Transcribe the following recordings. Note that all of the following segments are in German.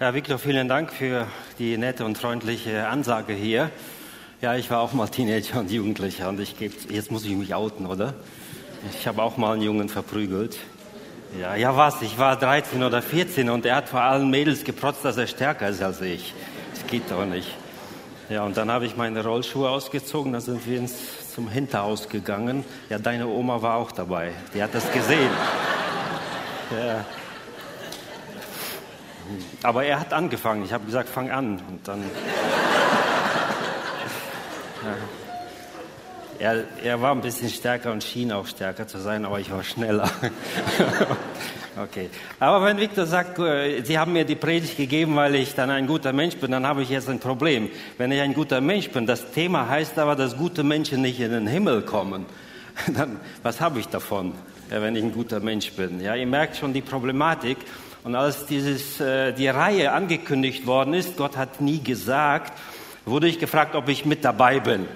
Ja, Victor, vielen Dank für die nette und freundliche Ansage hier. Ja, ich war auch mal Teenager und Jugendlicher und ich gebe, jetzt muss ich mich outen, oder? Ich habe auch mal einen Jungen verprügelt. Ja, ja was? Ich war 13 oder 14 und er hat vor allen Mädels geprotzt, dass er stärker ist als ich. Das geht doch nicht. Ja, und dann habe ich meine Rollschuhe ausgezogen, dann sind wir ins, zum Hinterhaus gegangen. Ja, deine Oma war auch dabei. Die hat das gesehen. Ja. Aber er hat angefangen. Ich habe gesagt, fang an. Und dann. Ja. Er, er war ein bisschen stärker und schien auch stärker zu sein, aber ich war schneller. okay. Aber wenn Victor sagt, äh, Sie haben mir die Predigt gegeben, weil ich dann ein guter Mensch bin, dann habe ich jetzt ein Problem. Wenn ich ein guter Mensch bin, das Thema heißt aber, dass gute Menschen nicht in den Himmel kommen. Dann, was habe ich davon, wenn ich ein guter Mensch bin? Ja, ihr merkt schon die Problematik. Und als dieses, äh, die Reihe angekündigt worden ist, Gott hat nie gesagt, wurde ich gefragt, ob ich mit dabei bin.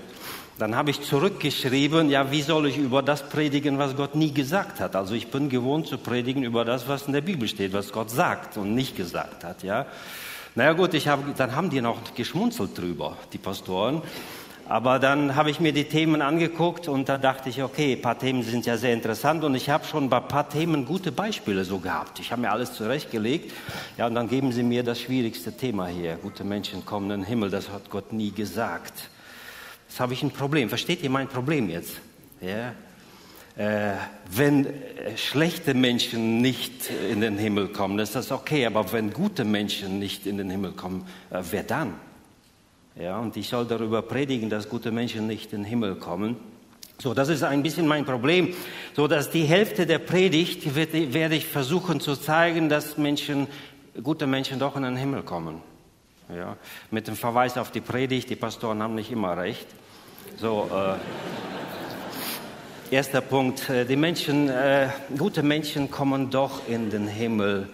Dann habe ich zurückgeschrieben, ja, wie soll ich über das predigen, was Gott nie gesagt hat? Also ich bin gewohnt zu predigen über das, was in der Bibel steht, was Gott sagt und nicht gesagt hat, ja. Naja gut, ich habe, dann haben die noch geschmunzelt drüber, die Pastoren. Aber dann habe ich mir die Themen angeguckt und da dachte ich, okay, ein paar Themen sind ja sehr interessant und ich habe schon bei ein paar Themen gute Beispiele so gehabt. Ich habe mir alles zurechtgelegt. Ja, und dann geben sie mir das schwierigste Thema hier. Gute Menschen kommen in den Himmel, das hat Gott nie gesagt. Jetzt habe ich ein Problem. Versteht ihr mein Problem jetzt? Ja? Äh, wenn äh, schlechte Menschen nicht in den Himmel kommen, ist das okay. Aber wenn gute Menschen nicht in den Himmel kommen, äh, wer dann? Ja, und ich soll darüber predigen, dass gute Menschen nicht in den Himmel kommen. So, das ist ein bisschen mein Problem. So, dass die Hälfte der Predigt wird, werde ich versuchen zu zeigen, dass Menschen, gute Menschen doch in den Himmel kommen. Ja, mit dem Verweis auf die Predigt, die Pastoren haben nicht immer recht. So, äh, erster Punkt. Äh, die Menschen, äh, gute Menschen kommen doch in den Himmel.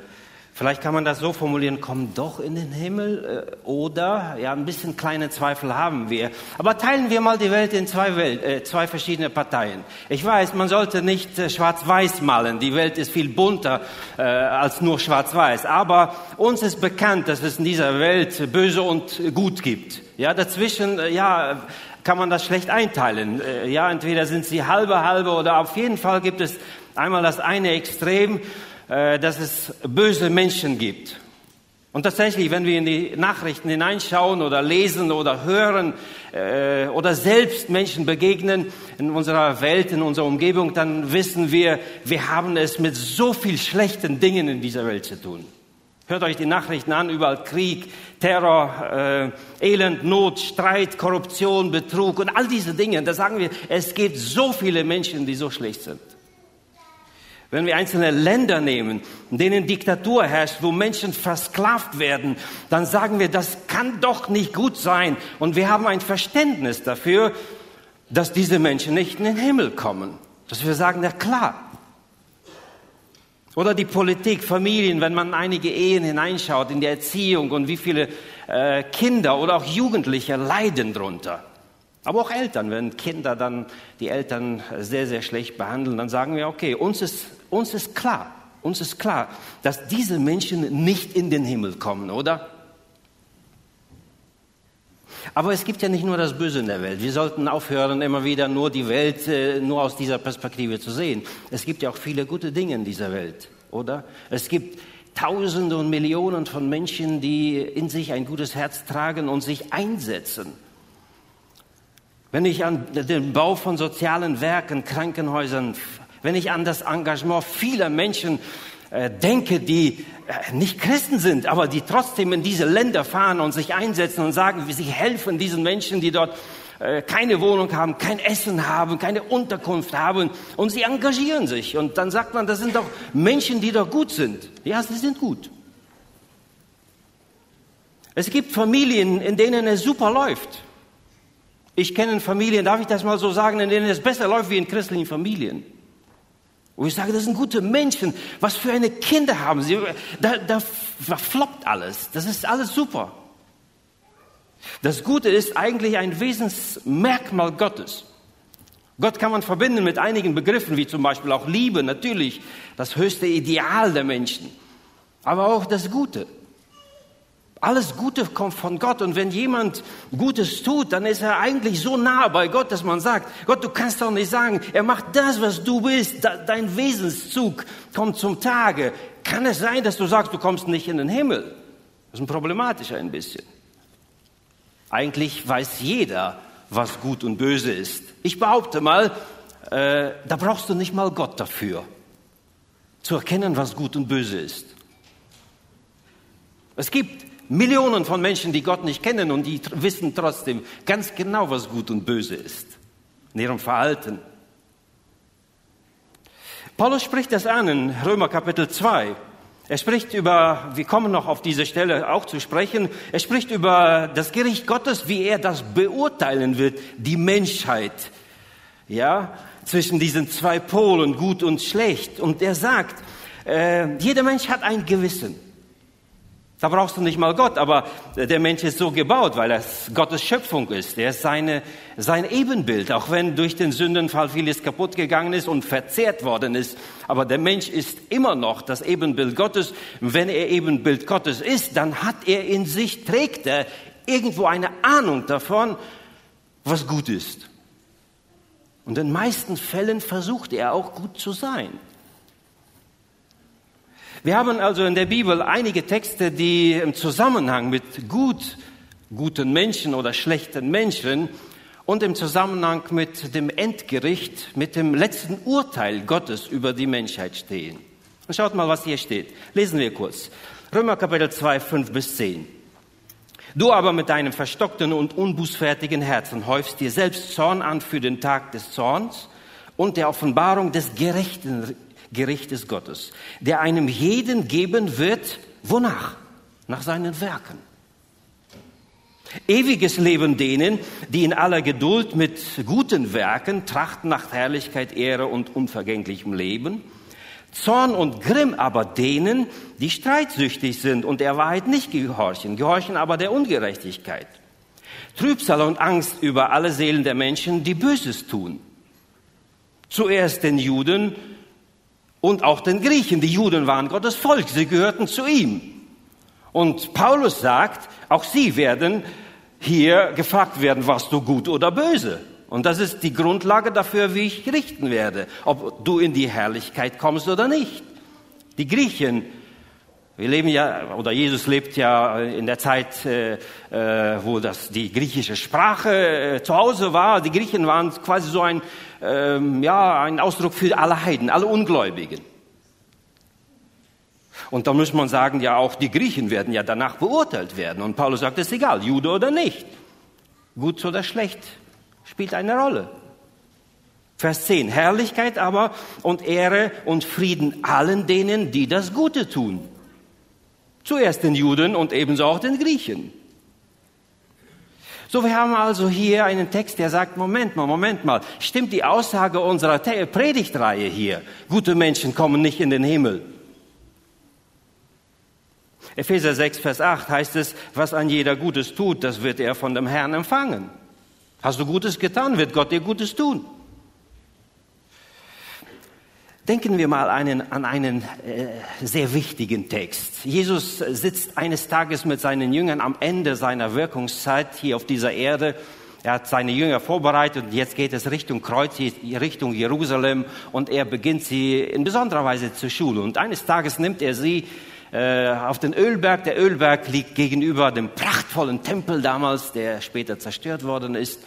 Vielleicht kann man das so formulieren, kommen doch in den Himmel äh, oder, ja, ein bisschen kleine Zweifel haben wir. Aber teilen wir mal die Welt in zwei, Welt, äh, zwei verschiedene Parteien. Ich weiß, man sollte nicht äh, schwarz-weiß malen. Die Welt ist viel bunter äh, als nur schwarz-weiß. Aber uns ist bekannt, dass es in dieser Welt böse und gut gibt. Ja, dazwischen, äh, ja, kann man das schlecht einteilen. Ja, entweder sind sie halbe, halbe oder auf jeden Fall gibt es einmal das eine Extrem, dass es böse Menschen gibt. Und tatsächlich, wenn wir in die Nachrichten hineinschauen oder lesen oder hören äh, oder selbst Menschen begegnen in unserer Welt, in unserer Umgebung, dann wissen wir, wir haben es mit so viel schlechten Dingen in dieser Welt zu tun. Hört euch die Nachrichten an, überall Krieg, Terror, äh, Elend, Not, Streit, Korruption, Betrug und all diese Dinge. Da sagen wir, es gibt so viele Menschen, die so schlecht sind. Wenn wir einzelne Länder nehmen, in denen Diktatur herrscht, wo Menschen versklavt werden, dann sagen wir, das kann doch nicht gut sein. Und wir haben ein Verständnis dafür, dass diese Menschen nicht in den Himmel kommen. Dass wir sagen, na klar, oder die Politik, Familien, wenn man einige Ehen hineinschaut in die Erziehung und wie viele äh, Kinder oder auch Jugendliche leiden drunter. Aber auch Eltern, wenn Kinder dann die Eltern sehr, sehr schlecht behandeln, dann sagen wir, okay, uns ist, uns ist klar, uns ist klar, dass diese Menschen nicht in den Himmel kommen, oder? Aber es gibt ja nicht nur das Böse in der Welt. Wir sollten aufhören, immer wieder nur die Welt äh, nur aus dieser Perspektive zu sehen. Es gibt ja auch viele gute Dinge in dieser Welt, oder? Es gibt Tausende und Millionen von Menschen, die in sich ein gutes Herz tragen und sich einsetzen. Wenn ich an den Bau von sozialen Werken, Krankenhäusern, wenn ich an das Engagement vieler Menschen äh, denke, die äh, nicht Christen sind, aber die trotzdem in diese Länder fahren und sich einsetzen und sagen, wie sie helfen diesen Menschen, die dort äh, keine Wohnung haben, kein Essen haben, keine Unterkunft haben und sie engagieren sich. Und dann sagt man, das sind doch Menschen, die doch gut sind. Ja, sie sind gut. Es gibt Familien, in denen es super läuft. Ich kenne Familien, darf ich das mal so sagen, in denen es besser läuft wie in christlichen Familien. Und ich sage, das sind gute Menschen. Was für eine Kinder haben sie? Da, da floppt alles. Das ist alles super. Das Gute ist eigentlich ein Wesensmerkmal Gottes. Gott kann man verbinden mit einigen Begriffen, wie zum Beispiel auch Liebe, natürlich das höchste Ideal der Menschen, aber auch das Gute. Alles Gute kommt von Gott und wenn jemand Gutes tut, dann ist er eigentlich so nah bei Gott, dass man sagt, Gott, du kannst doch nicht sagen, er macht das, was du bist, dein Wesenszug kommt zum Tage. Kann es sein, dass du sagst, du kommst nicht in den Himmel? Das ist problematisch ein bisschen. Eigentlich weiß jeder, was gut und böse ist. Ich behaupte mal, äh, da brauchst du nicht mal Gott dafür, zu erkennen, was gut und böse ist. Es gibt Millionen von Menschen, die Gott nicht kennen und die wissen trotzdem ganz genau, was gut und böse ist in ihrem Verhalten. Paulus spricht das an in Römer Kapitel 2. Er spricht über, wir kommen noch auf diese Stelle auch zu sprechen, er spricht über das Gericht Gottes, wie er das beurteilen wird, die Menschheit, ja, zwischen diesen zwei Polen, gut und schlecht. Und er sagt, äh, jeder Mensch hat ein Gewissen. Da brauchst du nicht mal Gott, aber der Mensch ist so gebaut, weil er Gottes Schöpfung ist. Er ist seine, sein Ebenbild, auch wenn durch den Sündenfall vieles kaputt gegangen ist und verzehrt worden ist. Aber der Mensch ist immer noch das Ebenbild Gottes. wenn er Ebenbild Gottes ist, dann hat er in sich, trägt er irgendwo eine Ahnung davon, was gut ist. Und in den meisten Fällen versucht er auch gut zu sein. Wir haben also in der Bibel einige Texte, die im Zusammenhang mit gut, guten Menschen oder schlechten Menschen und im Zusammenhang mit dem Endgericht, mit dem letzten Urteil Gottes über die Menschheit stehen. Und schaut mal, was hier steht. Lesen wir kurz. Römer Kapitel 2, 5 bis 10. Du aber mit deinem verstockten und unbußfertigen Herzen häufst dir selbst Zorn an für den Tag des Zorns und der Offenbarung des gerechten Gerichtes Gottes, der einem jeden geben wird, wonach? Nach seinen Werken. Ewiges Leben denen, die in aller Geduld mit guten Werken trachten nach Herrlichkeit, Ehre und unvergänglichem Leben. Zorn und Grimm aber denen, die streitsüchtig sind und der Wahrheit nicht gehorchen, gehorchen aber der Ungerechtigkeit. Trübsal und Angst über alle Seelen der Menschen, die Böses tun. Zuerst den Juden, und auch den Griechen. Die Juden waren Gottes Volk, sie gehörten zu ihm. Und Paulus sagt, auch sie werden hier gefragt werden, warst du gut oder böse? Und das ist die Grundlage dafür, wie ich richten werde, ob du in die Herrlichkeit kommst oder nicht. Die Griechen, wir leben ja, oder Jesus lebt ja in der Zeit, äh, äh wo das die griechische Sprache äh, zu Hause war. Die Griechen waren quasi so ein ähm, ja, ein Ausdruck für alle Heiden, alle Ungläubigen. Und da muss man sagen, ja, auch die Griechen werden ja danach beurteilt werden. Und Paulus sagt, es ist egal, Jude oder nicht. Gut oder schlecht spielt eine Rolle. Vers 10, Herrlichkeit aber und Ehre und Frieden allen denen, die das Gute tun. Zuerst den Juden und ebenso auch den Griechen. So, wir haben also hier einen Text, der sagt, Moment mal, Moment mal, stimmt die Aussage unserer Predigtreihe hier? Gute Menschen kommen nicht in den Himmel. Epheser 6, Vers 8 heißt es, was an jeder Gutes tut, das wird er von dem Herrn empfangen. Hast du Gutes getan, wird Gott dir Gutes tun. Denken wir mal einen, an einen äh, sehr wichtigen Text. Jesus sitzt eines Tages mit seinen Jüngern am Ende seiner Wirkungszeit hier auf dieser Erde. Er hat seine Jünger vorbereitet und jetzt geht es Richtung Kreuz, Richtung Jerusalem und er beginnt sie in besonderer Weise zur Schule. Und eines Tages nimmt er sie äh, auf den Ölberg. Der Ölberg liegt gegenüber dem prachtvollen Tempel damals, der später zerstört worden ist.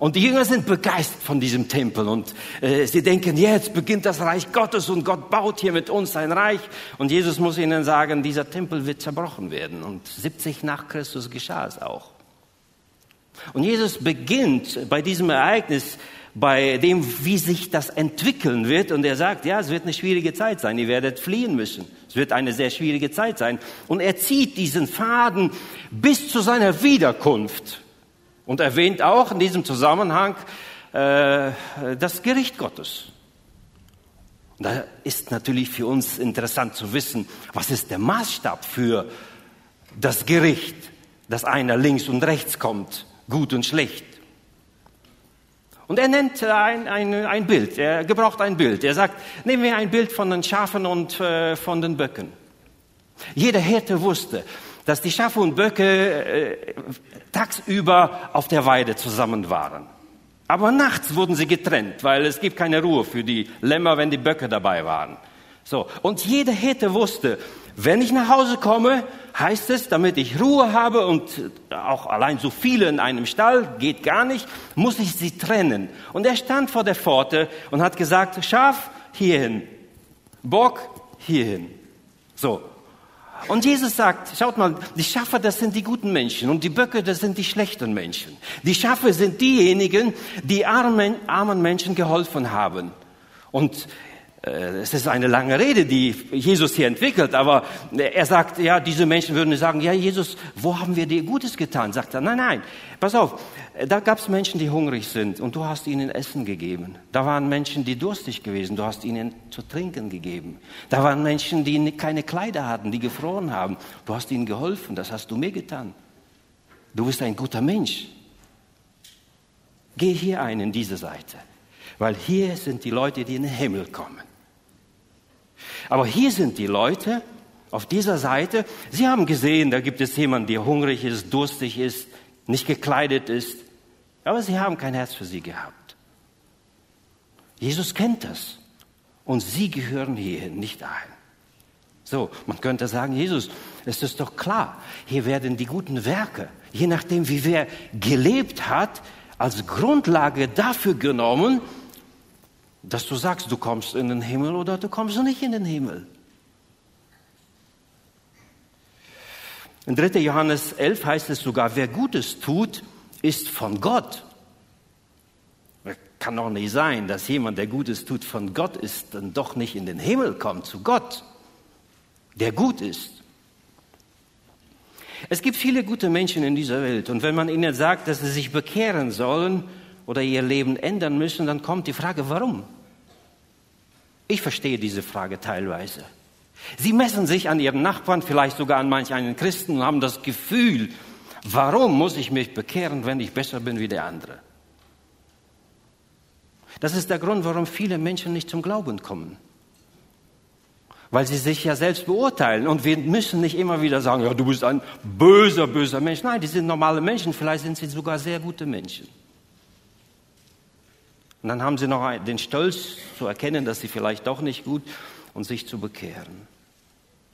Und die Jünger sind begeistert von diesem Tempel und äh, sie denken, jetzt beginnt das Reich Gottes und Gott baut hier mit uns sein Reich. Und Jesus muss ihnen sagen, dieser Tempel wird zerbrochen werden. Und 70 nach Christus geschah es auch. Und Jesus beginnt bei diesem Ereignis, bei dem, wie sich das entwickeln wird. Und er sagt, ja, es wird eine schwierige Zeit sein. Ihr werdet fliehen müssen. Es wird eine sehr schwierige Zeit sein. Und er zieht diesen Faden bis zu seiner Wiederkunft. Und erwähnt auch in diesem Zusammenhang äh, das Gericht Gottes. Da ist natürlich für uns interessant zu wissen, was ist der Maßstab für das Gericht, dass einer links und rechts kommt, gut und schlecht. Und er nennt ein, ein, ein Bild, er gebraucht ein Bild. Er sagt, nehmen wir ein Bild von den Schafen und äh, von den Böcken. Jeder Hirte wusste, dass die Schafe und Böcke äh, tagsüber auf der Weide zusammen waren. Aber nachts wurden sie getrennt, weil es gibt keine Ruhe für die Lämmer, wenn die Böcke dabei waren. So. Und jeder Hirte wusste, wenn ich nach Hause komme, heißt es, damit ich Ruhe habe und auch allein so viele in einem Stall geht gar nicht, muss ich sie trennen. Und er stand vor der Pforte und hat gesagt, Schaf hierhin, Bock hierhin. So. Und Jesus sagt, schaut mal, die Schafe, das sind die guten Menschen und die Böcke, das sind die schlechten Menschen. Die Schafe sind diejenigen, die armen, armen Menschen geholfen haben. Und äh, es ist eine lange Rede, die Jesus hier entwickelt, aber er sagt, ja, diese Menschen würden sagen, ja, Jesus, wo haben wir dir Gutes getan? Sagt er, nein, nein, pass auf, da gab es Menschen, die hungrig sind und du hast ihnen Essen gegeben. Da waren Menschen, die durstig gewesen, du hast ihnen zu trinken gegeben. Da waren Menschen, die keine Kleider hatten, die gefroren haben, du hast ihnen geholfen, das hast du mir getan. Du bist ein guter Mensch. Geh hier ein in diese Seite, weil hier sind die Leute, die in den Himmel kommen. Aber hier sind die Leute auf dieser Seite. Sie haben gesehen, da gibt es jemanden, der hungrig ist, durstig ist, nicht gekleidet ist. Aber sie haben kein Herz für sie gehabt. Jesus kennt das. Und sie gehören hierhin nicht ein. So, man könnte sagen, Jesus, es ist doch klar, hier werden die guten Werke, je nachdem, wie wer gelebt hat, als Grundlage dafür genommen, dass du sagst, du kommst in den Himmel oder du kommst nicht in den Himmel. In 3. Johannes 11 heißt es sogar, wer Gutes tut, ist von Gott. Kann doch nicht sein, dass jemand, der Gutes tut, von Gott ist, dann doch nicht in den Himmel kommt, zu Gott, der gut ist. Es gibt viele gute Menschen in dieser Welt und wenn man ihnen sagt, dass sie sich bekehren sollen, oder ihr Leben ändern müssen, dann kommt die Frage, warum? Ich verstehe diese Frage teilweise. Sie messen sich an ihren Nachbarn, vielleicht sogar an manch einen Christen und haben das Gefühl, warum muss ich mich bekehren, wenn ich besser bin wie der andere? Das ist der Grund, warum viele Menschen nicht zum Glauben kommen. Weil sie sich ja selbst beurteilen. Und wir müssen nicht immer wieder sagen, ja, du bist ein böser, böser Mensch. Nein, die sind normale Menschen. Vielleicht sind sie sogar sehr gute Menschen. Und dann haben sie noch den Stolz zu erkennen, dass sie vielleicht doch nicht gut und sich zu bekehren.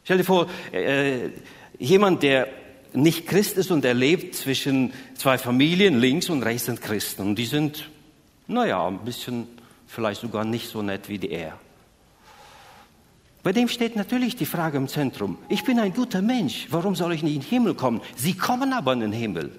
Stell dir vor, äh, jemand, der nicht Christ ist und er lebt zwischen zwei Familien, links und rechts sind Christen. Und die sind, naja, ein bisschen vielleicht sogar nicht so nett wie er. Bei dem steht natürlich die Frage im Zentrum. Ich bin ein guter Mensch. Warum soll ich nicht in den Himmel kommen? Sie kommen aber in den Himmel.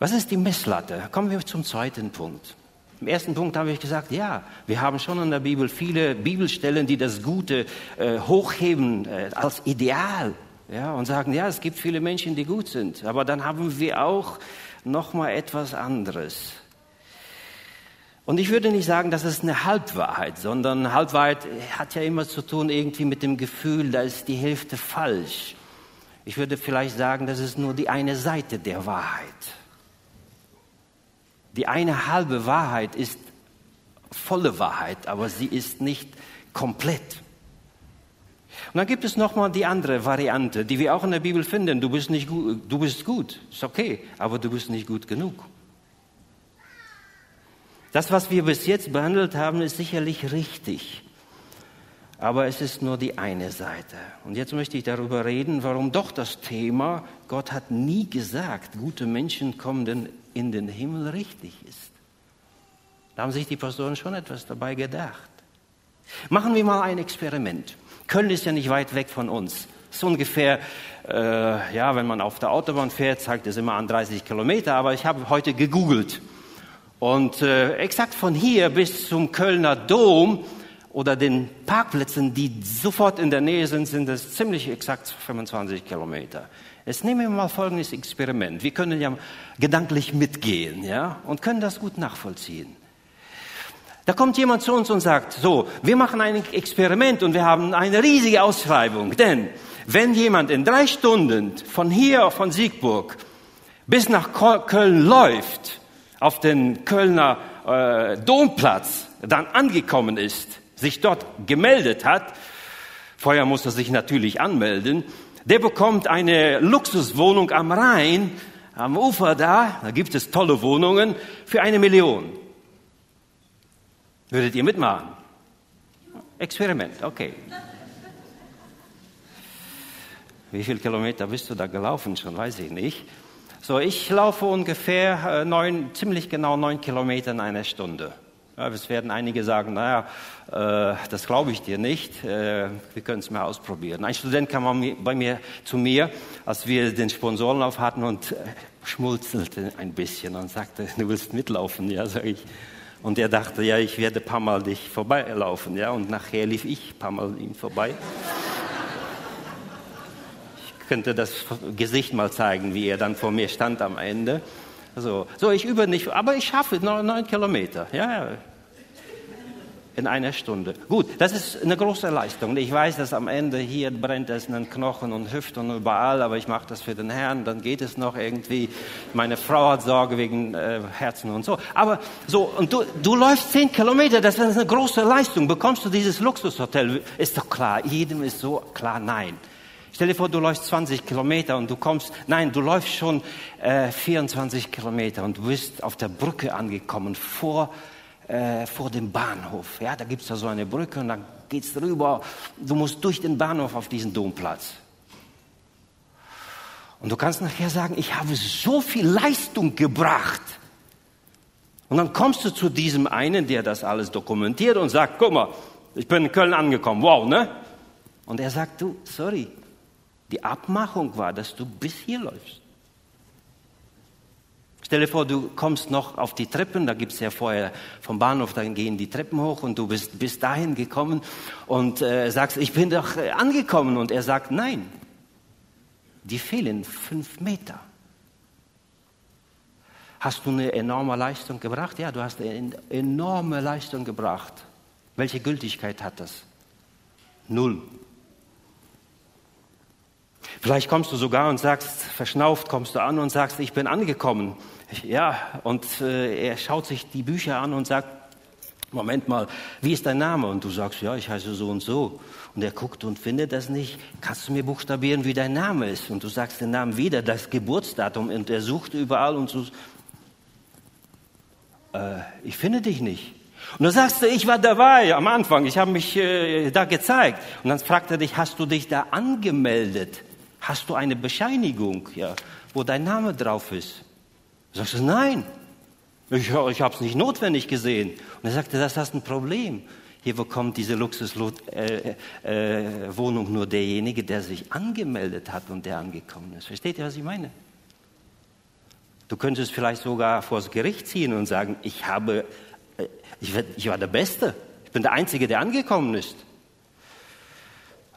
Was ist die Messlatte? Kommen wir zum zweiten Punkt. Im ersten Punkt habe ich gesagt, ja, wir haben schon in der Bibel viele Bibelstellen, die das Gute äh, hochheben äh, als Ideal ja, und sagen, ja, es gibt viele Menschen, die gut sind. Aber dann haben wir auch noch mal etwas anderes. Und ich würde nicht sagen, das ist eine Halbwahrheit, sondern Halbwahrheit hat ja immer zu tun irgendwie mit dem Gefühl, da ist die Hälfte falsch. Ich würde vielleicht sagen, das ist nur die eine Seite der Wahrheit. Die eine halbe Wahrheit ist volle Wahrheit, aber sie ist nicht komplett. Und dann gibt es nochmal die andere Variante, die wir auch in der Bibel finden. Du bist nicht gut, du bist gut, ist okay, aber du bist nicht gut genug. Das, was wir bis jetzt behandelt haben, ist sicherlich richtig. Aber es ist nur die eine Seite. Und jetzt möchte ich darüber reden, warum doch das Thema, Gott hat nie gesagt, gute Menschen kommen denn in den Himmel richtig ist. Da haben sich die Pastoren schon etwas dabei gedacht. Machen wir mal ein Experiment. Köln ist ja nicht weit weg von uns. So ungefähr, äh, ja, wenn man auf der Autobahn fährt, zeigt es immer an 30 Kilometer, aber ich habe heute gegoogelt. Und äh, exakt von hier bis zum Kölner Dom oder den Parkplätzen, die sofort in der Nähe sind, sind es ziemlich exakt 25 Kilometer. Jetzt nehmen wir mal folgendes Experiment. Wir können ja gedanklich mitgehen, ja, und können das gut nachvollziehen. Da kommt jemand zu uns und sagt, so, wir machen ein Experiment und wir haben eine riesige Ausschreibung, denn wenn jemand in drei Stunden von hier, von Siegburg, bis nach Köln läuft, auf den Kölner äh, Domplatz dann angekommen ist, sich dort gemeldet hat, Vorher muss er sich natürlich anmelden. Der bekommt eine Luxuswohnung am Rhein, am Ufer da, da gibt es tolle Wohnungen, für eine Million. Würdet ihr mitmachen? Experiment, okay. Wie viele Kilometer bist du da gelaufen schon, weiß ich nicht. So, ich laufe ungefähr äh, neun, ziemlich genau neun Kilometer in einer Stunde. Ja, es werden einige sagen, naja, äh, das glaube ich dir nicht, äh, wir können es mal ausprobieren. Ein Student kam bei mir, zu mir, als wir den Sponsorenlauf hatten und äh, schmunzelte ein bisschen und sagte, du willst mitlaufen, ja, sag ich. Und er dachte, ja, ich werde ein paar Mal dich vorbeilaufen, ja, und nachher lief ich ein paar Mal ihm vorbei könnte das Gesicht mal zeigen, wie er dann vor mir stand am Ende. So, so ich übe nicht, aber ich schaffe neun Kilometer. Ja, in einer Stunde. Gut, das ist eine große Leistung. Ich weiß, dass am Ende hier brennt es in den Knochen und Hüften und überall, aber ich mache das für den Herrn, dann geht es noch irgendwie. Meine Frau hat Sorge wegen äh, Herzen und so. Aber so, und du, du läufst zehn Kilometer, das ist eine große Leistung. Bekommst du dieses Luxushotel? Ist doch klar, jedem ist so klar, nein. Stell dir vor, du läufst 20 Kilometer und du kommst, nein, du läufst schon äh, 24 Kilometer und du bist auf der Brücke angekommen vor, äh, vor dem Bahnhof. Ja, da gibt es da so eine Brücke und dann geht's drüber. Du musst durch den Bahnhof auf diesen Domplatz. Und du kannst nachher sagen, ich habe so viel Leistung gebracht. Und dann kommst du zu diesem einen, der das alles dokumentiert und sagt, guck mal, ich bin in Köln angekommen, wow, ne? Und er sagt, du, sorry, die Abmachung war, dass du bis hier läufst. Stell dir vor, du kommst noch auf die Treppen, da gibt es ja vorher vom Bahnhof, dann gehen die Treppen hoch und du bist bis dahin gekommen und äh, sagst, ich bin doch äh, angekommen. Und er sagt, nein, die fehlen fünf Meter. Hast du eine enorme Leistung gebracht? Ja, du hast eine enorme Leistung gebracht. Welche Gültigkeit hat das? Null. Vielleicht kommst du sogar und sagst, verschnauft kommst du an und sagst, ich bin angekommen. Ja, und äh, er schaut sich die Bücher an und sagt, Moment mal, wie ist dein Name? Und du sagst, ja, ich heiße so und so. Und er guckt und findet das nicht. Kannst du mir buchstabieren, wie dein Name ist? Und du sagst den Namen wieder, das Geburtsdatum. Und er sucht überall und so, äh, ich finde dich nicht. Und du sagst, ich war dabei am Anfang, ich habe mich äh, da gezeigt. Und dann fragt er dich, hast du dich da angemeldet? Hast du eine Bescheinigung, ja, wo dein Name drauf ist? Du sagst, nein, ich, ich habe es nicht notwendig gesehen. Und er sagte, das ist ein Problem. Hier bekommt diese Luxuswohnung äh, äh, nur derjenige, der sich angemeldet hat und der angekommen ist. Versteht ihr, was ich meine? Du könntest vielleicht sogar vor das Gericht ziehen und sagen, ich, habe, äh, ich, ich war der Beste. Ich bin der Einzige, der angekommen ist.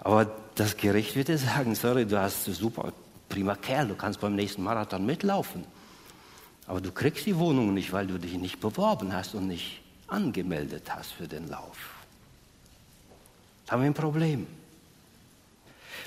Aber das Gericht wird dir sagen, sorry, du hast super, prima Kerl, du kannst beim nächsten Marathon mitlaufen. Aber du kriegst die Wohnung nicht, weil du dich nicht beworben hast und nicht angemeldet hast für den Lauf. Da haben wir ein Problem.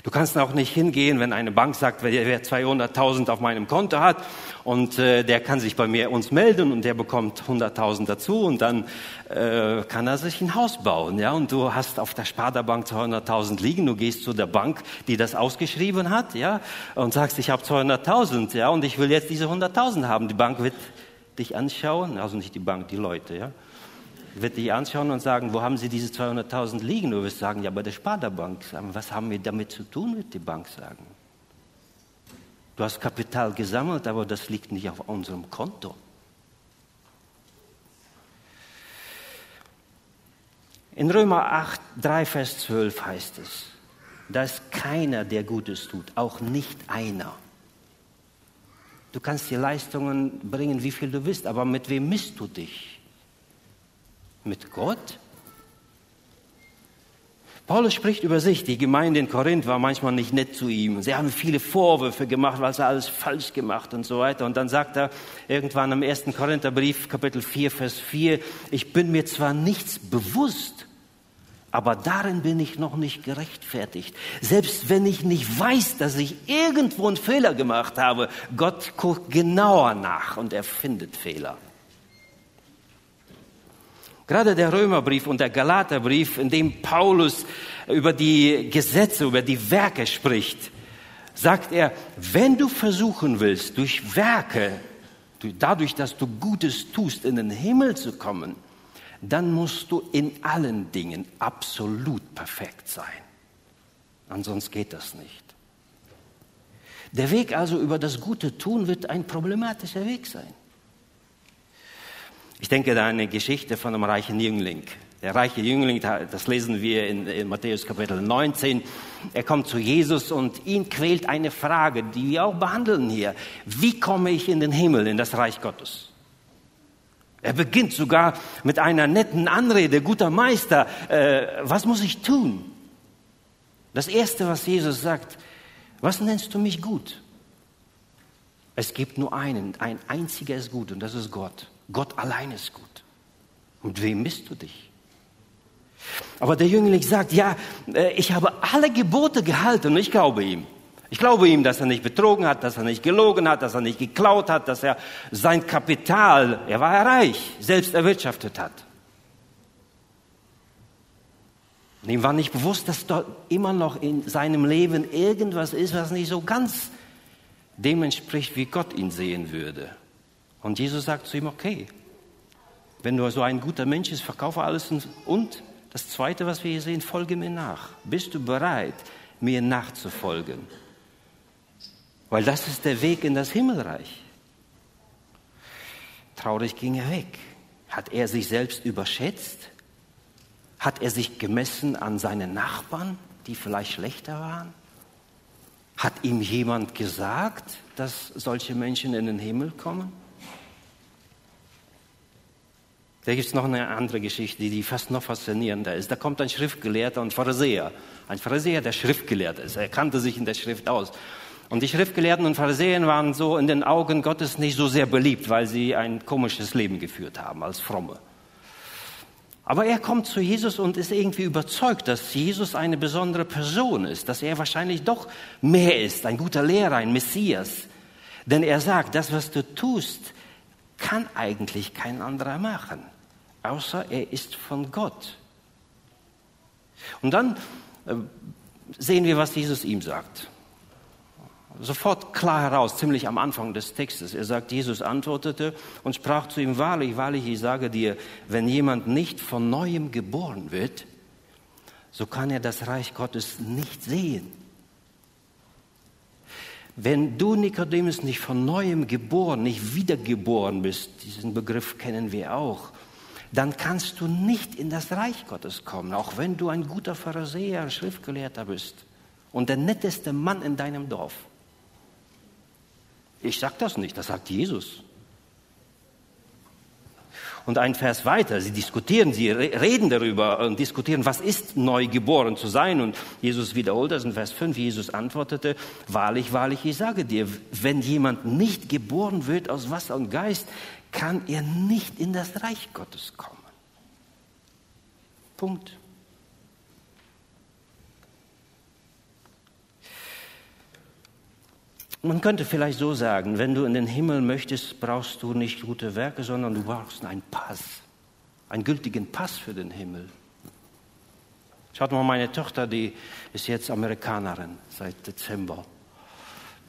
Du kannst auch nicht hingehen, wenn eine Bank sagt, wer 200.000 auf meinem Konto hat und äh, der kann sich bei mir uns melden und der bekommt 100.000 dazu und dann äh, kann er sich ein Haus bauen, ja. Und du hast auf der Sparda-Bank 200.000 liegen, du gehst zu der Bank, die das ausgeschrieben hat, ja, und sagst, ich habe 200.000, ja, und ich will jetzt diese 100.000 haben. Die Bank wird dich anschauen, also nicht die Bank, die Leute, ja wird dich anschauen und sagen, wo haben Sie diese 200.000 liegen? Du wirst sagen, ja, bei der Sparda-Bank. Was haben wir damit zu tun, wird die Bank sagen. Du hast Kapital gesammelt, aber das liegt nicht auf unserem Konto. In Römer 8, 3, Vers 12 heißt es, da ist keiner, der Gutes tut, auch nicht einer. Du kannst dir Leistungen bringen, wie viel du willst, aber mit wem misst du dich? Mit Gott? Paulus spricht über sich. Die Gemeinde in Korinth war manchmal nicht nett zu ihm. Sie haben viele Vorwürfe gemacht, weil sie alles falsch gemacht und so weiter. Und dann sagt er irgendwann im ersten Korintherbrief, Kapitel 4, Vers 4, ich bin mir zwar nichts bewusst, aber darin bin ich noch nicht gerechtfertigt. Selbst wenn ich nicht weiß, dass ich irgendwo einen Fehler gemacht habe, Gott guckt genauer nach und er findet Fehler. Gerade der Römerbrief und der Galaterbrief, in dem Paulus über die Gesetze, über die Werke spricht, sagt er, wenn du versuchen willst, durch Werke, dadurch, dass du Gutes tust, in den Himmel zu kommen, dann musst du in allen Dingen absolut perfekt sein. Ansonsten geht das nicht. Der Weg also über das gute Tun wird ein problematischer Weg sein. Ich denke da an eine Geschichte von einem reichen Jüngling. Der reiche Jüngling, das lesen wir in, in, Matthäus Kapitel 19. Er kommt zu Jesus und ihn quält eine Frage, die wir auch behandeln hier. Wie komme ich in den Himmel, in das Reich Gottes? Er beginnt sogar mit einer netten Anrede, guter Meister, äh, was muss ich tun? Das Erste, was Jesus sagt, was nennst du mich gut? Es gibt nur einen, ein einziger ist gut und das ist Gott. Gott allein ist gut. Und wem misst du dich? Aber der Jüngling sagt, ja, äh, ich habe alle Gebote gehalten und ich glaube ihm. Ich glaube ihm, dass er nicht betrogen hat, dass er nicht gelogen hat, dass er nicht geklaut hat, dass er sein Kapital, er war reich, selbst erwirtschaftet hat. Und ihm war nicht bewusst, dass dort immer noch in seinem Leben irgendwas ist, was nicht so ganz dem entspricht, wie Gott ihn sehen würde. Und Jesus sagt zu ihm, okay, wenn du so ein guter Mensch bist, verkaufe alles und das Zweite, was wir hier sehen, folge mir nach. Bist du bereit, mir nachzufolgen? Weil das ist der Weg in das Himmelreich. Traurig ging er weg. Hat er sich selbst überschätzt? Hat er sich gemessen an seine Nachbarn, die vielleicht schlechter waren? Hat ihm jemand gesagt, dass solche Menschen in den Himmel kommen? Da gibt es noch eine andere Geschichte, die fast noch faszinierender ist. Da kommt ein Schriftgelehrter und Pharisäer. Ein Pharisäer, der Schriftgelehrter ist. Er kannte sich in der Schrift aus. Und die Schriftgelehrten und Pharisäer waren so in den Augen Gottes nicht so sehr beliebt, weil sie ein komisches Leben geführt haben als Fromme. Aber er kommt zu Jesus und ist irgendwie überzeugt, dass Jesus eine besondere Person ist, dass er wahrscheinlich doch mehr ist, ein guter Lehrer, ein Messias. Denn er sagt, das, was du tust, kann eigentlich kein anderer machen außer er ist von Gott. Und dann äh, sehen wir, was Jesus ihm sagt. Sofort klar heraus, ziemlich am Anfang des Textes. Er sagt, Jesus antwortete und sprach zu ihm, wahrlich, wahrlich, ich sage dir, wenn jemand nicht von neuem geboren wird, so kann er das Reich Gottes nicht sehen. Wenn du, Nikodemus, nicht von neuem geboren, nicht wiedergeboren bist, diesen Begriff kennen wir auch, dann kannst du nicht in das Reich Gottes kommen, auch wenn du ein guter Pharisäer, ein Schriftgelehrter bist und der netteste Mann in deinem Dorf. Ich sage das nicht, das sagt Jesus. Und ein Vers weiter, sie diskutieren, sie reden darüber und diskutieren, was ist neu geboren zu sein. Und Jesus wiederholt das in Vers 5. Jesus antwortete, wahrlich, wahrlich, ich sage dir, wenn jemand nicht geboren wird aus Wasser und Geist, kann er nicht in das Reich Gottes kommen. Punkt. Man könnte vielleicht so sagen, wenn du in den Himmel möchtest, brauchst du nicht gute Werke, sondern du brauchst einen Pass, einen gültigen Pass für den Himmel. Schaut mal, meine Tochter, die ist jetzt Amerikanerin seit Dezember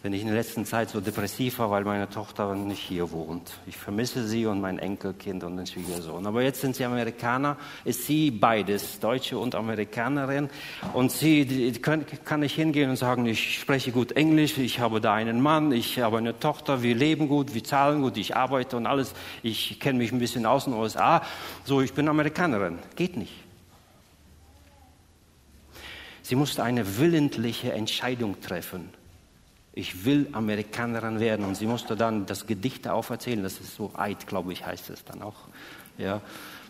bin ich in der letzten Zeit so depressiv war, weil meine Tochter nicht hier wohnt. Ich vermisse sie und mein Enkelkind und den Schwiegersohn. Aber jetzt sind sie Amerikaner, ist sie beides, Deutsche und Amerikanerin. Und sie kann, kann ich hingehen und sagen, ich spreche gut Englisch, ich habe da einen Mann, ich habe eine Tochter, wir leben gut, wir zahlen gut, ich arbeite und alles. Ich kenne mich ein bisschen aus den USA. So, ich bin Amerikanerin. Geht nicht. Sie musste eine willentliche Entscheidung treffen ich will Amerikanerin werden. Und sie musste dann das Gedicht auferzählen, das ist so Eid, glaube ich, heißt es dann auch, ja,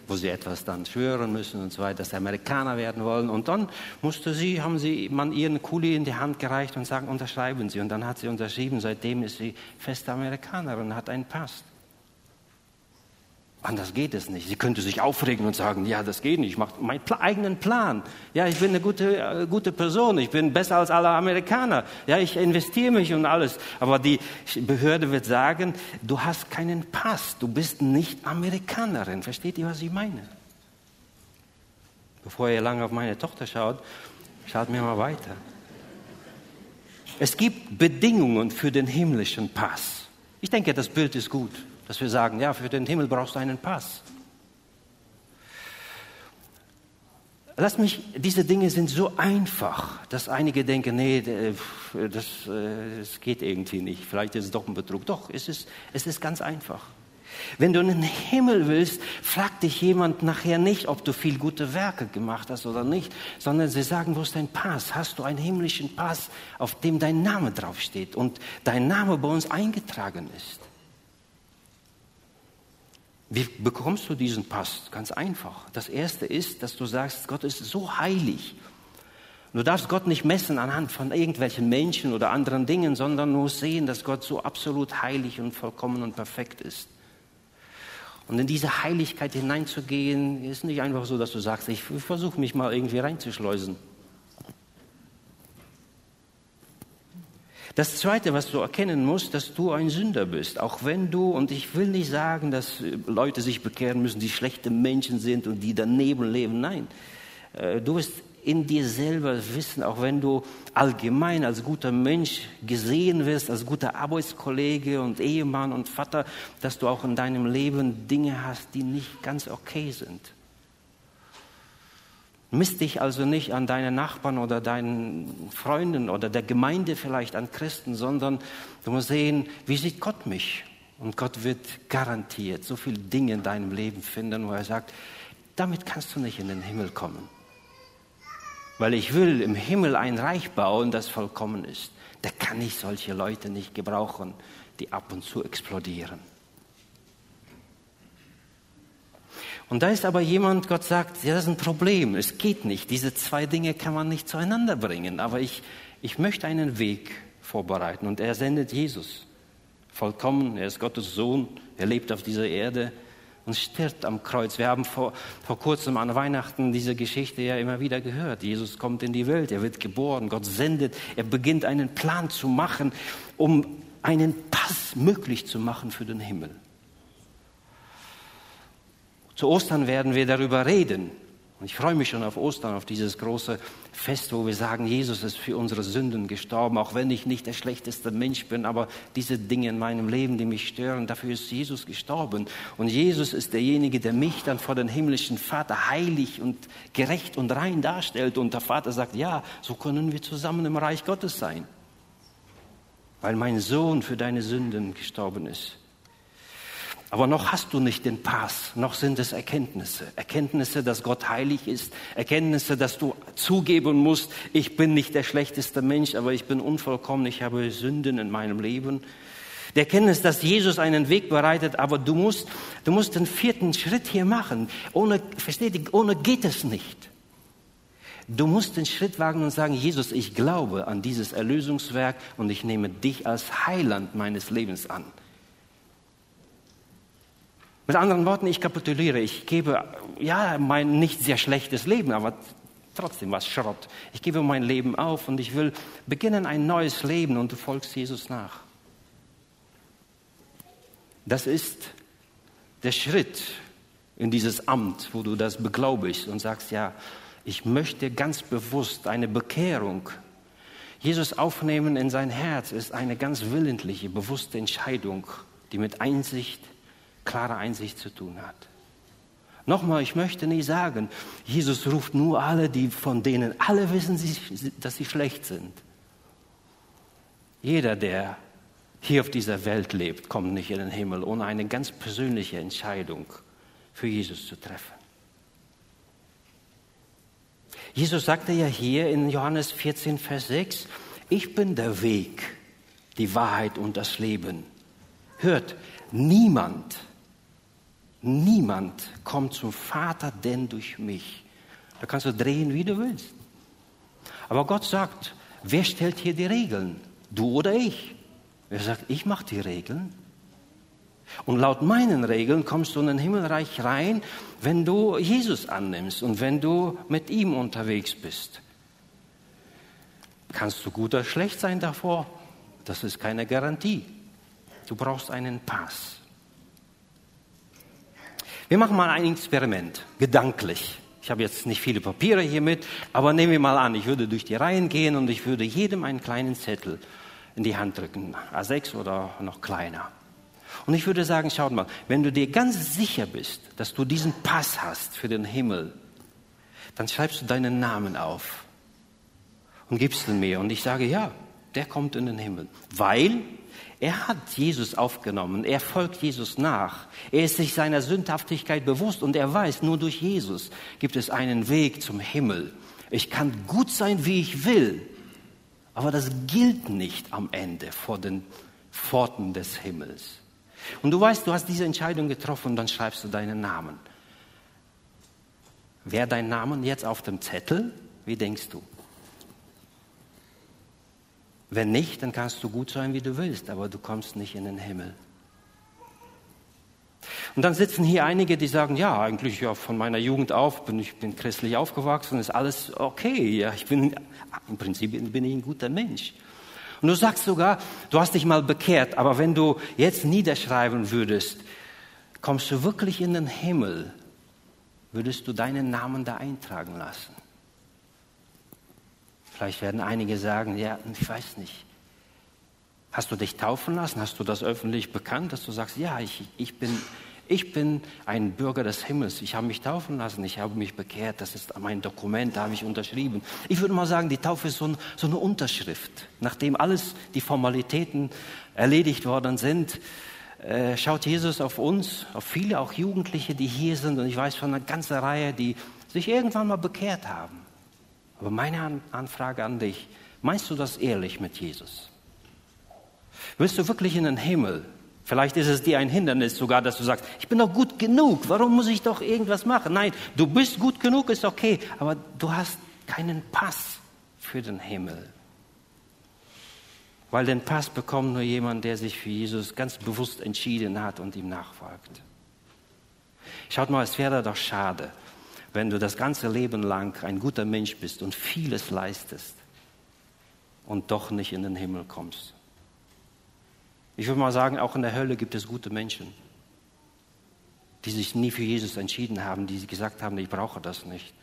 wo sie etwas dann schwören müssen und so weiter, dass sie Amerikaner werden wollen. Und dann musste sie, haben sie man ihren Kuli in die Hand gereicht und sagen, unterschreiben Sie. Und dann hat sie unterschrieben, seitdem ist sie feste Amerikanerin, hat einen Pass. Anders geht es nicht. Sie könnte sich aufregen und sagen, ja, das geht nicht, ich mache meinen eigenen Plan. Ja, ich bin eine gute, äh, gute Person, ich bin besser als alle Amerikaner. Ja, ich investiere mich und alles. Aber die Behörde wird sagen, du hast keinen Pass, du bist nicht Amerikanerin. Versteht ihr, was ich meine? Bevor ihr lange auf meine Tochter schaut, schaut mir mal weiter. Es gibt Bedingungen für den himmlischen Pass. Ich denke, das Bild ist gut, dass wir sagen, ja, für den Himmel brauchst du einen Pass. Lass mich, diese Dinge sind so einfach, dass einige denken, nee, das, das geht irgendwie nicht. Vielleicht ist es doch ein Betrug. Doch, es ist, es ist ganz einfach. Wenn du in den Himmel willst, fragt dich jemand nachher nicht, ob du viel gute Werke gemacht hast oder nicht, sondern sie sagen, wo ist dein Pass? Hast du einen himmlischen Pass, auf dem dein Name draufsteht und dein Name bei uns eingetragen ist? Wie bekommst du diesen Pass? Ganz einfach. Das erste ist, dass du sagst, Gott ist so heilig. Du darfst Gott nicht messen anhand von irgendwelchen Menschen oder anderen Dingen, sondern nur sehen, dass Gott so absolut heilig und vollkommen und perfekt ist. Und in diese Heiligkeit hineinzugehen, ist nicht einfach so, dass du sagst, ich versuche mich mal irgendwie reinzuschleusen. Das Zweite, was du erkennen musst, dass du ein Sünder bist. Auch wenn du, und ich will nicht sagen, dass Leute sich bekehren müssen, die schlechte Menschen sind und die daneben leben. Nein, äh, du bist in dir selber wissen, auch wenn du allgemein als guter Mensch gesehen wirst, als guter Arbeitskollege und Ehemann und Vater, dass du auch in deinem Leben Dinge hast, die nicht ganz okay sind. Misst dich also nicht an deine Nachbarn oder deinen Freunden oder der Gemeinde vielleicht an Christen, sondern du musst sehen, wie sieht Gott mich? Und Gott wird garantiert so viele Dinge in deinem Leben finden, wo er sagt, damit kannst du nicht in den Himmel kommen weil ich will im Himmel ein Reich bauen, das vollkommen ist. Da kann ich solche Leute nicht gebrauchen, die ab und zu explodieren. Und da ist aber jemand, Gott sagt, ja, das ist ein Problem, es geht nicht. Diese zwei Dinge kann man nicht zueinander bringen. Aber ich, ich möchte einen Weg vorbereiten und er sendet Jesus. Vollkommen, er ist Gottes Sohn, er lebt auf dieser Erde und stirbt am Kreuz. Wir haben vor, vor kurzem an Weihnachten diese Geschichte ja immer wieder gehört. Jesus kommt in die Welt, er wird geboren, Gott sendet, er beginnt einen Plan zu machen, um einen Pass möglich zu machen für den Himmel. Zu Ostern werden wir darüber reden, und ich freue mich schon auf Ostern, auf dieses große Fest, wo wir sagen, Jesus ist für unsere Sünden gestorben, auch wenn ich nicht der schlechteste Mensch bin, aber diese Dinge in meinem Leben, die mich stören, dafür ist Jesus gestorben. Und Jesus ist derjenige, der mich dann vor den himmlischen Vater heilig und gerecht und rein darstellt. Und der Vater sagt, ja, so können wir zusammen im Reich Gottes sein, weil mein Sohn für deine Sünden gestorben ist. Aber noch hast du nicht den Pass, noch sind es Erkenntnisse. Erkenntnisse, dass Gott heilig ist, Erkenntnisse, dass du zugeben musst, ich bin nicht der schlechteste Mensch, aber ich bin unvollkommen, ich habe Sünden in meinem Leben. Die Erkenntnis, dass Jesus einen Weg bereitet, aber du musst, du musst den vierten Schritt hier machen. Ohne, versteht ihr, ohne geht es nicht. Du musst den Schritt wagen und sagen, Jesus, ich glaube an dieses Erlösungswerk und ich nehme dich als Heiland meines Lebens an. Mit anderen Worten, ich kapituliere. Ich gebe, ja, mein nicht sehr schlechtes Leben, aber trotzdem was Schrott. Ich gebe mein Leben auf und ich will beginnen ein neues Leben und du folgst Jesus nach. Das ist der Schritt in dieses Amt, wo du das beglaubigst und sagst, ja, ich möchte ganz bewusst eine Bekehrung. Jesus aufnehmen in sein Herz ist eine ganz willentliche, bewusste Entscheidung, die mit Einsicht klare Einsicht zu tun hat. Nochmal, ich möchte nicht sagen, Jesus ruft nur alle, die von denen alle wissen, dass sie schlecht sind. Jeder, der hier auf dieser Welt lebt, kommt nicht in den Himmel, ohne eine ganz persönliche Entscheidung für Jesus zu treffen. Jesus sagte ja hier in Johannes 14, Vers 6, ich bin der Weg, die Wahrheit und das Leben. Hört, niemand Niemand kommt zum Vater denn durch mich. Da kannst du drehen, wie du willst. Aber Gott sagt, wer stellt hier die Regeln? Du oder ich? Er sagt, ich mache die Regeln. Und laut meinen Regeln kommst du in den Himmelreich rein, wenn du Jesus annimmst und wenn du mit ihm unterwegs bist. Kannst du gut oder schlecht sein davor? Das ist keine Garantie. Du brauchst einen Pass. Wir machen mal ein Experiment, gedanklich. Ich habe jetzt nicht viele Papiere hier mit, aber nehmen wir mal an, ich würde durch die Reihen gehen und ich würde jedem einen kleinen Zettel in die Hand drücken, A6 oder noch kleiner. Und ich würde sagen, schaut mal, wenn du dir ganz sicher bist, dass du diesen Pass hast für den Himmel, dann schreibst du deinen Namen auf und gibst ihn mir. Und ich sage, ja, der kommt in den Himmel. Weil er hat Jesus aufgenommen, er folgt Jesus nach, er ist sich seiner Sündhaftigkeit bewusst und er weiß, nur durch Jesus gibt es einen Weg zum Himmel. Ich kann gut sein, wie ich will, aber das gilt nicht am Ende vor den Pforten des Himmels. Und du weißt, du hast diese Entscheidung getroffen dann schreibst du deinen Namen. Wer dein Name jetzt auf dem Zettel? Wie denkst du? Wenn nicht, dann kannst du gut sein, wie du willst, aber du kommst nicht in den Himmel. Und dann sitzen hier einige, die sagen, ja, eigentlich ja, von meiner Jugend auf bin ich bin christlich aufgewachsen, ist alles okay. Ja, ich bin, im Prinzip bin ich ein guter Mensch. Und du sagst sogar, du hast dich mal bekehrt, aber wenn du jetzt niederschreiben würdest, kommst du wirklich in den Himmel, würdest du deinen Namen da eintragen lassen. Vielleicht werden einige sagen, ja, ich weiß nicht. Hast du dich taufen lassen? Hast du das öffentlich bekannt, dass du sagst, ja, ich, ich, bin, ich bin ein Bürger des Himmels. Ich habe mich taufen lassen, ich habe mich bekehrt. Das ist mein Dokument, da habe ich unterschrieben. Ich würde mal sagen, die Taufe ist so, ein, so eine Unterschrift. Nachdem alles die Formalitäten erledigt worden sind, äh, schaut Jesus auf uns, auf viele, auch Jugendliche, die hier sind. Und ich weiß von einer ganzen Reihe, die sich irgendwann mal bekehrt haben. Aber meine Anfrage an dich, meinst du das ehrlich mit Jesus? Willst du wirklich in den Himmel? Vielleicht ist es dir ein Hindernis sogar, dass du sagst, ich bin doch gut genug, warum muss ich doch irgendwas machen? Nein, du bist gut genug, ist okay, aber du hast keinen Pass für den Himmel. Weil den Pass bekommt nur jemand, der sich für Jesus ganz bewusst entschieden hat und ihm nachfolgt. Schaut mal, es wäre doch schade, wenn du das ganze Leben lang ein guter Mensch bist und vieles leistest und doch nicht in den Himmel kommst. Ich würde mal sagen, auch in der Hölle gibt es gute Menschen, die sich nie für Jesus entschieden haben, die gesagt haben, ich brauche das nicht.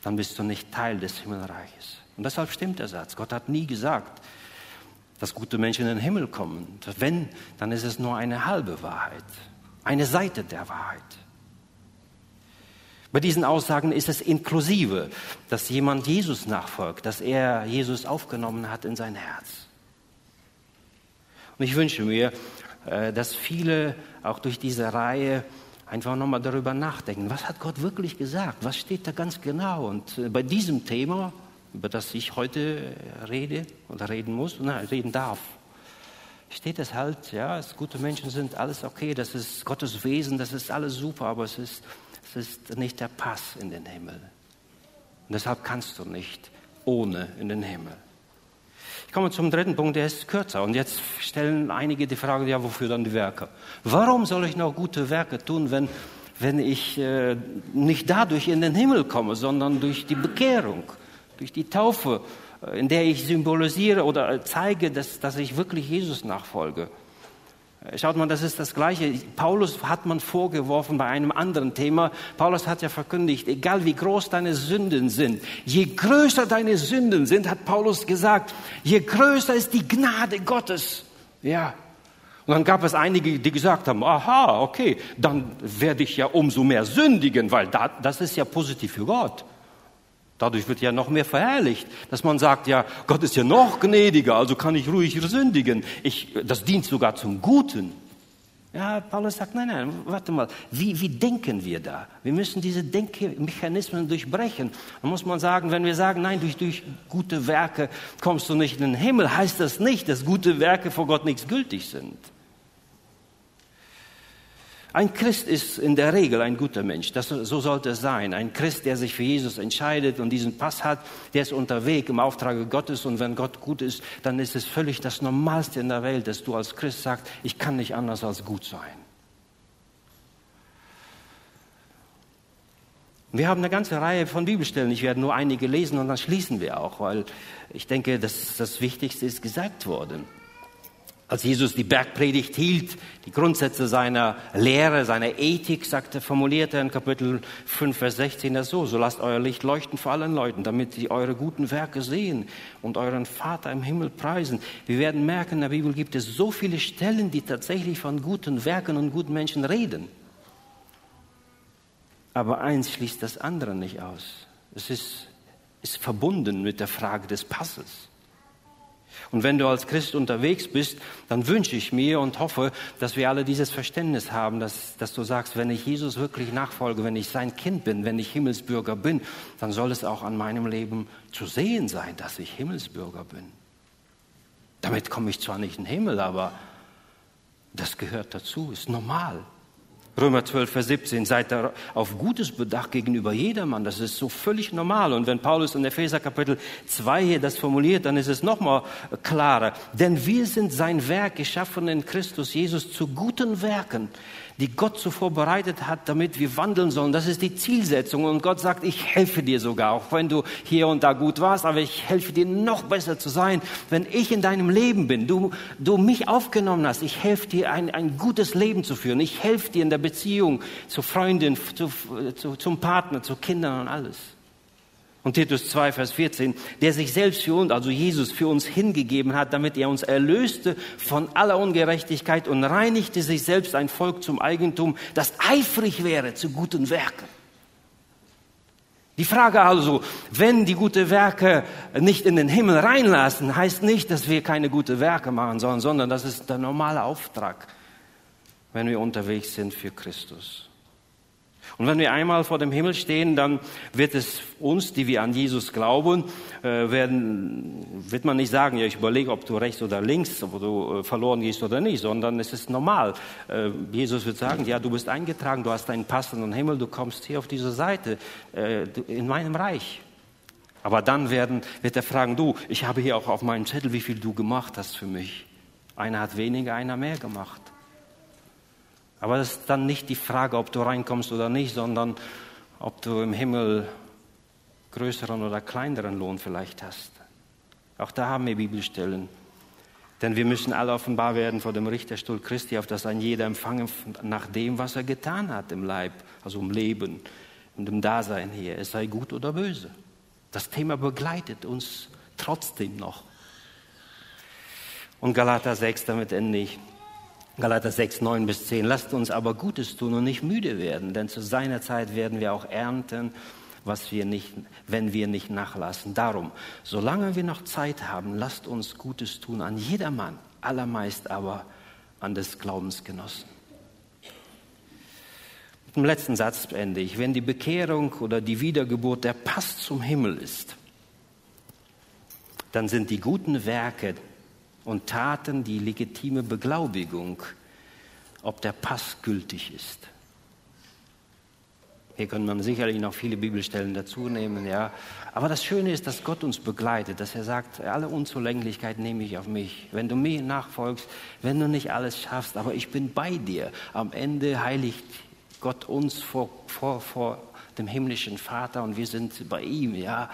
Dann bist du nicht Teil des Himmelreiches. Und deshalb stimmt der Satz. Gott hat nie gesagt, dass gute Menschen in den Himmel kommen. Wenn, dann ist es nur eine halbe Wahrheit, eine Seite der Wahrheit. Bei diesen Aussagen ist es inklusive, dass jemand Jesus nachfolgt, dass er Jesus aufgenommen hat in sein Herz. Und ich wünsche mir, äh, dass viele auch durch diese Reihe einfach nochmal darüber nachdenken, was hat Gott wirklich gesagt, was steht da ganz genau. Und äh, bei diesem Thema, über das ich heute rede oder reden muss, nein, reden darf, steht es halt, ja, es gute Menschen sind, alles okay, das ist Gottes Wesen, das ist alles super, aber es ist es ist nicht der Pass in den Himmel. Und deshalb kannst du nicht ohne in den Himmel. Ich komme zum dritten Punkt, der ist kürzer. Und jetzt stellen einige die Frage, ja, wofür dann die Werke? Warum soll ich noch gute Werke tun, wenn, wenn ich äh, nicht dadurch in den Himmel komme, sondern durch die Bekehrung, durch die Taufe, äh, in der ich symbolisiere oder zeige, dass, dass ich wirklich Jesus nachfolge? Schaut mal, das ist das Gleiche. Paulus hat man vorgeworfen bei einem anderen Thema. Paulus hat ja verkündigt, egal wie groß deine Sünden sind, je größer deine Sünden sind, hat Paulus gesagt, je größer ist die Gnade Gottes. Ja. Und dann gab es einige, die gesagt haben, aha, okay, dann werde ich ja umso mehr sündigen, weil das ist ja positiv für Gott. Dadurch wird ja noch mehr verherrlicht, dass man sagt, ja, Gott ist ja noch gnädiger, also kann ich ruhig sündigen. Ich, das dient sogar zum Guten. Ja, Paulus sagt, nein, nein, warte mal, wie, wie denken wir da? Wir müssen diese Denkmechanismen durchbrechen. Da muss man sagen, wenn wir sagen, nein, durch, durch gute Werke kommst du nicht in den Himmel, heißt das nicht, dass gute Werke vor Gott nichts gültig sind. Ein Christ ist in der Regel ein guter Mensch. Das, so sollte es sein. Ein Christ, der sich für Jesus entscheidet und diesen Pass hat, der ist unterwegs im Auftrage Gottes. Und wenn Gott gut ist, dann ist es völlig das Normalste in der Welt, dass du als Christ sagst, ich kann nicht anders als gut sein. Wir haben eine ganze Reihe von Bibelstellen. Ich werde nur einige lesen und dann schließen wir auch, weil ich denke, dass das Wichtigste ist gesagt worden. Als Jesus die Bergpredigt hielt, die Grundsätze seiner Lehre, seiner Ethik, sagte, formulierte er in Kapitel 5, Vers 16 das so, so lasst euer Licht leuchten vor allen Leuten, damit sie eure guten Werke sehen und euren Vater im Himmel preisen. Wir werden merken, in der Bibel gibt es so viele Stellen, die tatsächlich von guten Werken und guten Menschen reden. Aber eins schließt das andere nicht aus. Es ist, ist verbunden mit der Frage des Passes. Und wenn du als Christ unterwegs bist, dann wünsche ich mir und hoffe, dass wir alle dieses Verständnis haben, dass, dass du sagst, wenn ich Jesus wirklich nachfolge, wenn ich sein Kind bin, wenn ich Himmelsbürger bin, dann soll es auch an meinem Leben zu sehen sein, dass ich Himmelsbürger bin. Damit komme ich zwar nicht in den Himmel, aber das gehört dazu, ist normal. Römer 12, Vers 17, seid da auf Gutes bedacht gegenüber jedermann. Das ist so völlig normal. Und wenn Paulus in Epheser Kapitel 2 hier das formuliert, dann ist es nochmal klarer. Denn wir sind sein Werk geschaffen in Christus Jesus zu guten Werken, die Gott zuvor bereitet hat, damit wir wandeln sollen. Das ist die Zielsetzung. Und Gott sagt, ich helfe dir sogar, auch wenn du hier und da gut warst, aber ich helfe dir noch besser zu sein, wenn ich in deinem Leben bin. Du, du mich aufgenommen hast. Ich helfe dir, ein, ein gutes Leben zu führen. Ich helfe dir in der Beziehung zur Freundin, zu, zu, zum Partner, zu Kindern und alles. Und Titus 2, Vers 14, der sich selbst für uns, also Jesus, für uns hingegeben hat, damit er uns erlöste von aller Ungerechtigkeit und reinigte sich selbst ein Volk zum Eigentum, das eifrig wäre zu guten Werken. Die Frage also, wenn die guten Werke nicht in den Himmel reinlassen, heißt nicht, dass wir keine guten Werke machen sollen, sondern das ist der normale Auftrag, wenn wir unterwegs sind für Christus. Und wenn wir einmal vor dem Himmel stehen, dann wird es uns, die wir an Jesus glauben, äh, werden, wird man nicht sagen, ja, ich überlege, ob du rechts oder links, ob du äh, verloren gehst oder nicht, sondern es ist normal. Äh, Jesus wird sagen, ja, du bist eingetragen, du hast einen Pass in den Himmel, du kommst hier auf diese Seite, in meinem Reich. Aber dann werden, wird er fragen, du, ich habe hier auch auf meinem Zettel, wie viel du gemacht hast für mich. Einer hat weniger, einer mehr gemacht. Aber das ist dann nicht die Frage, ob du reinkommst oder nicht, sondern ob du im Himmel größeren oder kleineren Lohn vielleicht hast. Auch da haben wir Bibelstellen. Denn wir müssen alle offenbar werden vor dem Richterstuhl Christi, auf das ein jeder empfangen nach dem, was er getan hat im Leib, also im Leben und im Dasein hier, es sei gut oder böse. Das Thema begleitet uns trotzdem noch. Und Galater 6, damit ende ich. Galater 6, 9 bis 10. Lasst uns aber Gutes tun und nicht müde werden, denn zu seiner Zeit werden wir auch ernten, was wir nicht, wenn wir nicht nachlassen. Darum, solange wir noch Zeit haben, lasst uns Gutes tun an jedermann, allermeist aber an des Glaubensgenossen. Mit dem letzten Satz beende ich. Wenn die Bekehrung oder die Wiedergeburt der Pass zum Himmel ist, dann sind die guten Werke und Taten die legitime Beglaubigung, ob der Pass gültig ist. Hier könnte man sicherlich noch viele Bibelstellen dazu nehmen, ja. Aber das Schöne ist, dass Gott uns begleitet, dass er sagt, alle Unzulänglichkeit nehme ich auf mich. Wenn du mir nachfolgst, wenn du nicht alles schaffst, aber ich bin bei dir. Am Ende heiligt Gott uns vor, vor, vor dem himmlischen Vater und wir sind bei ihm, ja.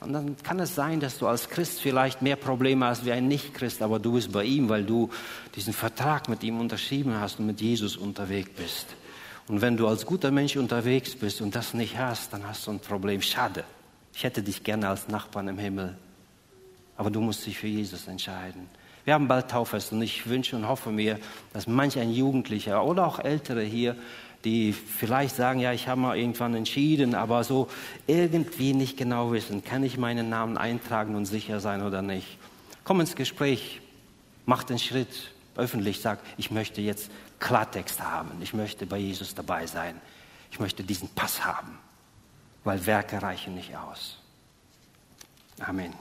Und dann kann es sein, dass du als Christ vielleicht mehr Probleme hast wie ein Nicht-Christ, aber du bist bei ihm, weil du diesen Vertrag mit ihm unterschrieben hast und mit Jesus unterwegs bist. Und wenn du als guter Mensch unterwegs bist und das nicht hast, dann hast du ein Problem. Schade. Ich hätte dich gerne als Nachbarn im Himmel. Aber du musst dich für Jesus entscheiden. Wir haben bald Tauffest und ich wünsche und hoffe mir, dass manch ein Jugendlicher oder auch Ältere hier die vielleicht sagen, ja, ich habe mal irgendwann entschieden, aber so irgendwie nicht genau wissen, kann ich meinen Namen eintragen und sicher sein oder nicht. Komm ins Gespräch, mach den Schritt öffentlich, sag, ich möchte jetzt Klartext haben, ich möchte bei Jesus dabei sein, ich möchte diesen Pass haben, weil Werke reichen nicht aus. Amen.